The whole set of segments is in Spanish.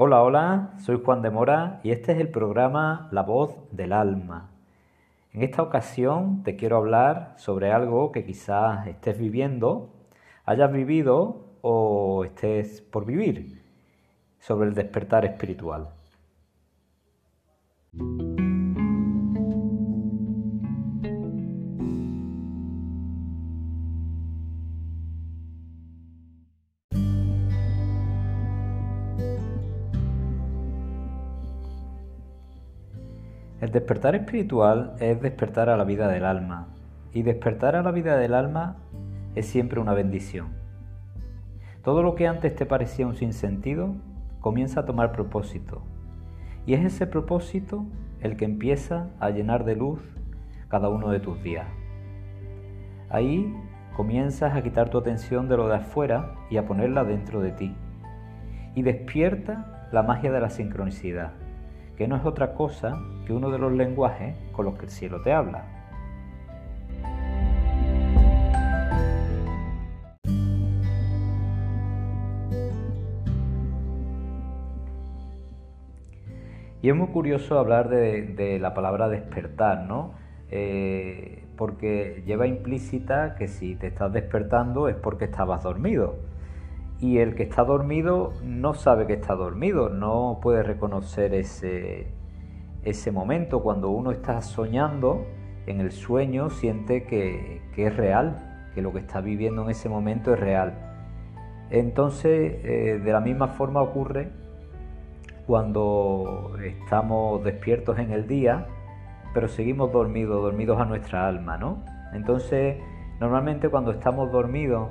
Hola, hola, soy Juan de Mora y este es el programa La voz del alma. En esta ocasión te quiero hablar sobre algo que quizás estés viviendo, hayas vivido o estés por vivir, sobre el despertar espiritual. El despertar espiritual es despertar a la vida del alma y despertar a la vida del alma es siempre una bendición. Todo lo que antes te parecía un sinsentido comienza a tomar propósito y es ese propósito el que empieza a llenar de luz cada uno de tus días. Ahí comienzas a quitar tu atención de lo de afuera y a ponerla dentro de ti. Y despierta la magia de la sincronicidad que no es otra cosa que uno de los lenguajes con los que el cielo te habla. Y es muy curioso hablar de, la palabra despertar, ¿no? Eh, porque lleva implícita que si te estás despertando es porque estabas dormido y el que está dormido no sabe que está dormido, no puede reconocer ese, ese momento. Cuando uno está soñando en el sueño siente que, es real, que lo que está viviendo en ese momento es real. Entonces, eh, de la misma forma ocurre cuando estamos despiertos en el día, pero seguimos dormidos, dormidos a nuestra alma, ¿no? Entonces, normalmente cuando estamos dormidos,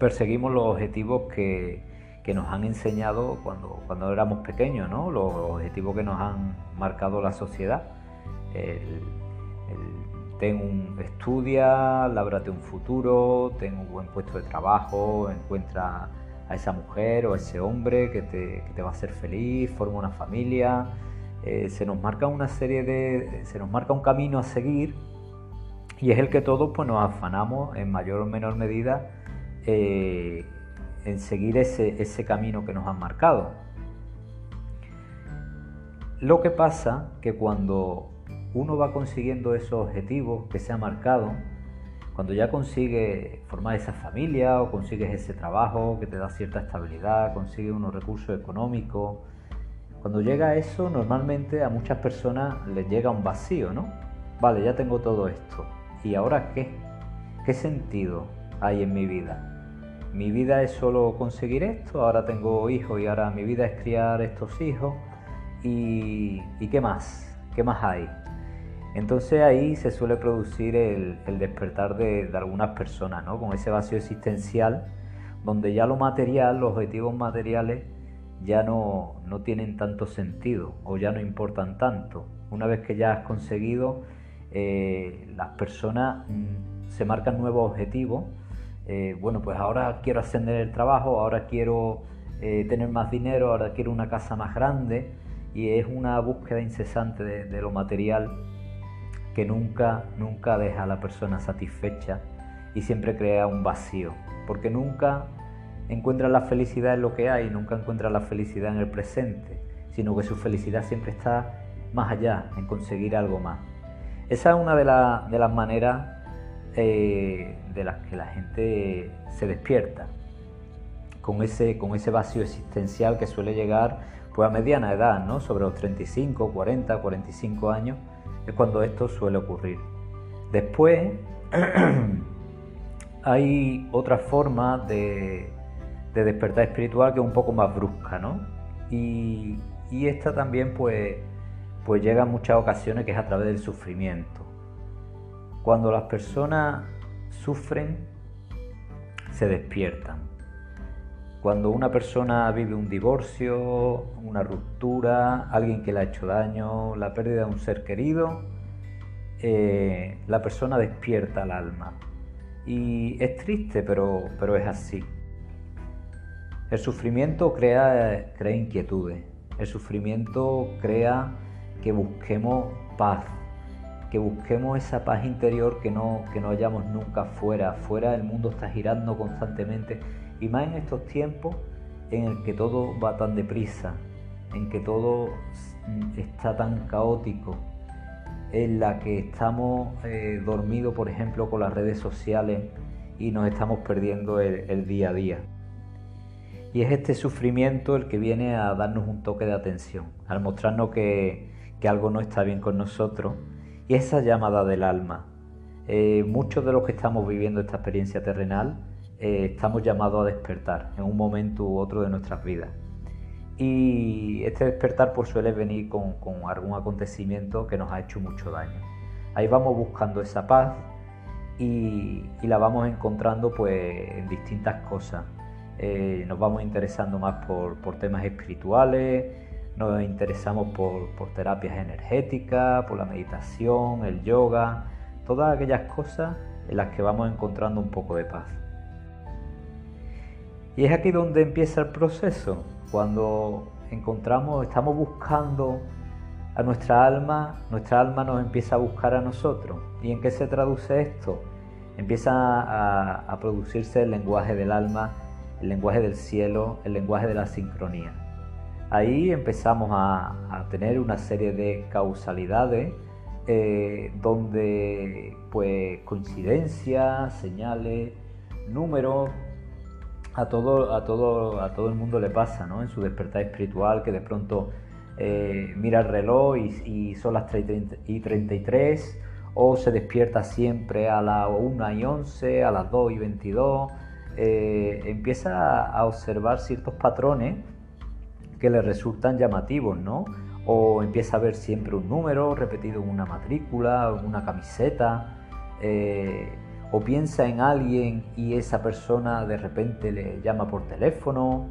perseguimos los objetivos que, nos han enseñado cuando, cuando éramos pequeños, ¿no? los objetivos que nos han marcado la sociedad. ten un, estudia, lábrate un futuro, ten un buen puesto de trabajo, encuentra a esa mujer o a ese hombre que te, va a hacer feliz, forma una familia. Eh, se nos marca una serie de. se nos marca un camino a seguir y es el que todos pues, nos afanamos en mayor o menor medida eh, en seguir ese, ese camino que nos han marcado. Lo que pasa que cuando uno va consiguiendo esos objetivos que se ha marcado, cuando ya consigue formar esa familia o consigues ese trabajo que te da cierta estabilidad, consigues unos recursos económicos, cuando llega eso normalmente a muchas personas les llega un vacío, ¿no? Vale, ya tengo todo esto. ¿Y ahora qué? ¿Qué sentido hay en mi vida? mi vida es solo conseguir esto, ahora tengo hijos y ahora mi vida es criar estos hijos y, qué más, qué más hay. Entonces ahí se suele producir el, despertar de, algunas personas, ¿no? con ese vacío existencial, donde ya lo material, los objetivos materiales, ya no, tienen tanto sentido o ya no importan tanto. Una vez que ya has conseguido, eh, las personas mm, se marcan nuevos objetivos eh, bueno, pues ahora quiero ascender el trabajo, ahora quiero eh, tener más dinero, ahora quiero una casa más grande y es una búsqueda incesante de, lo material que nunca, nunca deja a la persona satisfecha y siempre crea un vacío, porque nunca encuentra la felicidad en lo que hay, nunca encuentra la felicidad en el presente, sino que su felicidad siempre está más allá, en conseguir algo más. Esa es una de, de las maneras eh, de las que la gente se despierta, con ese, con ese vacío existencial que suele llegar pues, a mediana edad, ¿no? sobre los 35, 40, 45 años, es cuando esto suele ocurrir. Después hay otra forma de, despertar espiritual que es un poco más brusca, ¿no? Y, y esta también pues, pues llega en muchas ocasiones que es a través del sufrimiento. Cuando las personas sufren, se despiertan. Cuando una persona vive un divorcio, una ruptura, alguien que le ha hecho daño, la pérdida de un ser querido, eh, la persona despierta el alma. Y es triste, pero, pero es así. El sufrimiento crea, crea inquietudes. El sufrimiento crea que busquemos paz, que busquemos esa paz interior que no, que no hallamos nunca fuera. Fuera el mundo está girando constantemente y más en estos tiempos en el que todo va tan deprisa, en que todo está tan caótico, en la que estamos eh, dormidos, por ejemplo, con las redes sociales y nos estamos perdiendo el, día a día. Y es este sufrimiento el que viene a darnos un toque de atención, al mostrarnos que, algo no está bien con nosotros y esa llamada del alma. Eh, muchos de los que estamos viviendo esta experiencia terrenal eh, estamos llamados a despertar en un momento u otro de nuestras vidas. Y este despertar pues suele venir con, algún acontecimiento que nos ha hecho mucho daño. Ahí vamos buscando esa paz y, la vamos encontrando pues en distintas cosas. Eh, nos vamos interesando más por, temas espirituales, nos interesamos por, terapias energéticas, por la meditación, el yoga, todas aquellas cosas en las que vamos encontrando un poco de paz. Y es aquí donde empieza el proceso, cuando encontramos, estamos buscando a nuestra alma, nuestra alma nos empieza a buscar a nosotros. ¿Y en qué se traduce esto? Empieza a, producirse el lenguaje del alma, el lenguaje del cielo, el lenguaje de la sincronía. Ahí empezamos a, tener una serie de causalidades eh, donde pues coincidencias, señales, números, a todo, a todo, a todo el mundo le pasa, ¿no? En su despertar espiritual, que de pronto eh, mira el reloj y, son las 3 y 33, o se despierta siempre a las 1 y 11, a las 2 y 22, eh, empieza a observar ciertos patrones que le resultan llamativos, ¿no? O empieza a ver siempre un número repetido en una matrícula, en una camiseta. Eh, o piensa en alguien y esa persona de repente le llama por teléfono,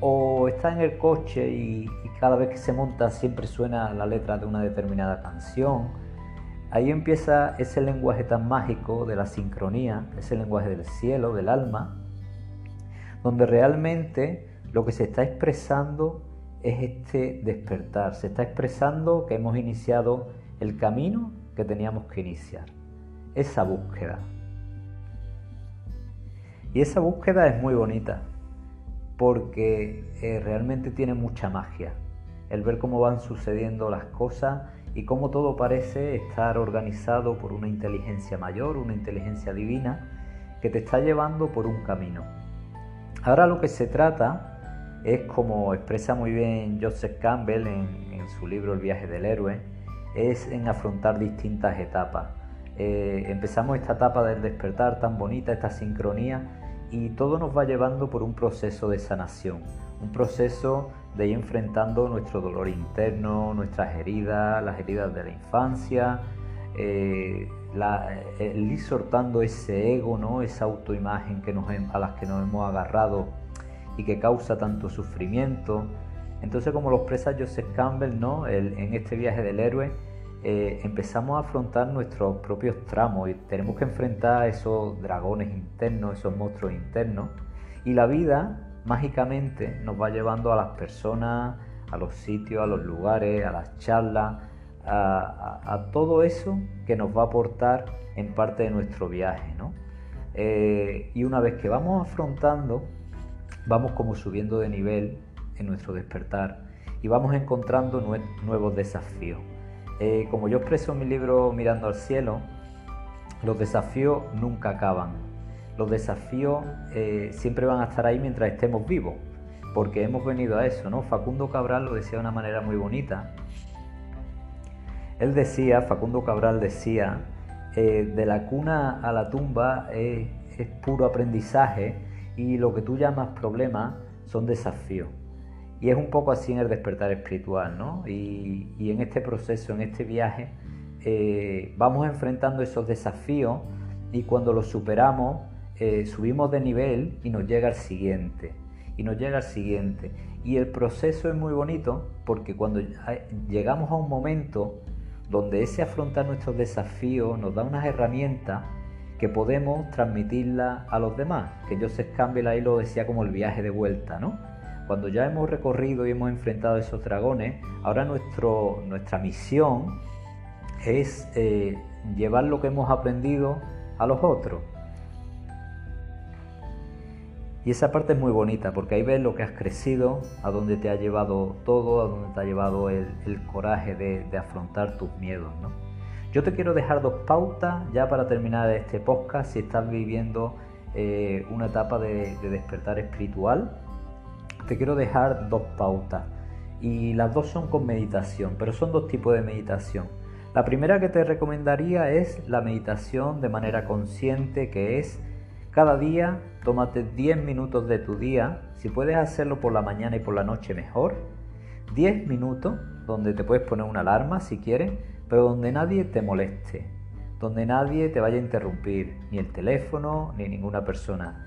o está en el coche y, cada vez que se monta siempre suena la letra de una determinada canción. Ahí empieza ese lenguaje tan mágico de la sincronía, ese lenguaje del cielo, del alma, donde realmente lo que se está expresando es este despertar, se está expresando que hemos iniciado el camino que teníamos que iniciar esa búsqueda. Y esa búsqueda es muy bonita porque eh, realmente tiene mucha magia. El ver cómo van sucediendo las cosas y cómo todo parece estar organizado por una inteligencia mayor, una inteligencia divina, que te está llevando por un camino. Ahora lo que se trata es, como expresa muy bien Joseph Campbell en, su libro El viaje del héroe, es en afrontar distintas etapas eh, empezamos esta etapa del despertar tan bonita, esta sincronía, y todo nos va llevando por un proceso de sanación, un proceso de ir enfrentando nuestro dolor interno, nuestras heridas, las heridas de la infancia, eh, el ir soltando ese ego, ¿no? esa autoimagen que nos, a las que nos hemos agarrado y que causa tanto sufrimiento. Entonces, como lo expresa Joseph Campbell ¿no? en este viaje del héroe, eh, empezamos a afrontar nuestros propios tramos y tenemos que enfrentar a esos dragones internos, esos monstruos internos. Y la vida mágicamente nos va llevando a las personas, a los sitios, a los lugares, a las charlas, a, todo eso que nos va a aportar en parte de nuestro viaje. Eh, y una vez que vamos afrontando, vamos como subiendo de nivel en nuestro despertar y vamos encontrando nuevos desafíos. Eh, como yo expreso en mi libro Mirando al Cielo, los desafíos nunca acaban. Los desafíos eh, siempre van a estar ahí mientras estemos vivos, porque hemos venido a eso, ¿no? Facundo Cabral lo decía de una manera muy bonita. Él decía, Facundo Cabral decía, eh, de la cuna a la tumba es puro aprendizaje y lo que tú llamas problemas son desafíos. Y es un poco así en el despertar espiritual, ¿no? Y, en este proceso, en este viaje, eh, vamos enfrentando esos desafíos y cuando los superamos, eh, subimos de nivel y nos llega el siguiente. Y nos llega el siguiente. Y el proceso es muy bonito porque cuando llegamos a un momento donde ese afrontar nuestros desafíos nos da unas herramientas que podemos transmitirlas a los demás, que Joseph Campbell ahí lo decía como el viaje de vuelta, ¿no? Cuando ya hemos recorrido y hemos enfrentado a esos dragones, ahora nuestro, nuestra misión es eh, llevar lo que hemos aprendido a los otros. Y esa parte es muy bonita porque ahí ves lo que has crecido, a dónde te ha llevado todo, a dónde te ha llevado el, coraje de, afrontar tus miedos. ¿no? Yo te quiero dejar dos pautas ya para terminar este podcast si estás viviendo eh, una etapa de, de despertar espiritual. Te quiero dejar dos pautas y las dos son con meditación, pero son dos tipos de meditación. La primera que te recomendaría es la meditación de manera consciente, que es cada día tómate 10 minutos de tu día, si puedes hacerlo por la mañana y por la noche mejor, 10 minutos donde te puedes poner una alarma si quieres, pero donde nadie te moleste, donde nadie te vaya a interrumpir, ni el teléfono, ni ninguna persona.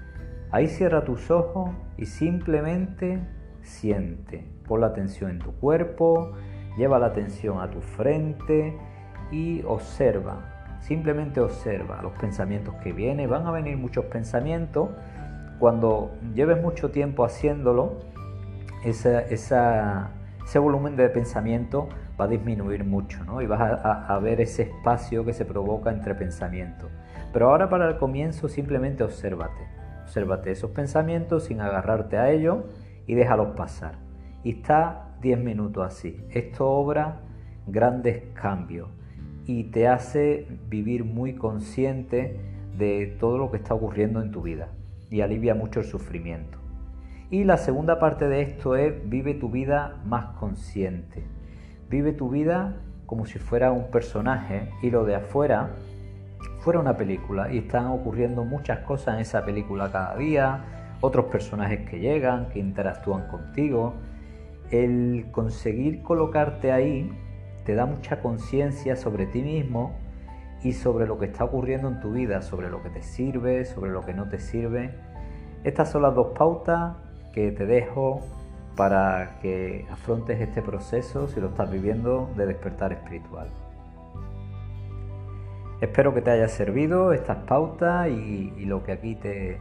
Ahí cierra tus ojos y simplemente siente. Pon la atención en tu cuerpo, lleva la atención a tu frente y observa Simplemente observa los pensamientos que vienen. Van a venir muchos pensamientos. Cuando lleves mucho tiempo haciéndolo, ese volumen de pensamiento va a disminuir mucho ¿no? y vas a, ver ese espacio que se provoca entre pensamientos. Pero ahora para el comienzo simplemente obsérvate. Obsérvate esos pensamientos sin agarrarte a ellos y déjalos pasar. Y está 10 minutos así. Esto obra grandes cambios y te hace vivir muy consciente de todo lo que está ocurriendo en tu vida y alivia mucho el sufrimiento. Y la segunda parte de esto es vive tu vida más consciente. Vive tu vida como si fuera un personaje y lo de afuera fuera una película y están ocurriendo muchas cosas en esa película cada día, otros personajes que llegan, que interactúan contigo. El conseguir colocarte ahí te da mucha conciencia sobre ti mismo y sobre lo que está ocurriendo en tu vida, sobre lo que te sirve, sobre lo que no te sirve. Estas son las dos pautas que te dejo para que afrontes este proceso si lo estás viviendo de despertar espiritual. Espero que te haya servido estas pautas y, lo que aquí te,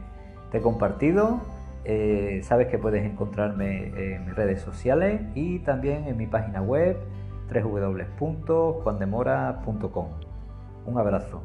he compartido. Eh, sabes que puedes encontrarme en mis redes sociales y también en mi página web www.juandemora.com. Un abrazo.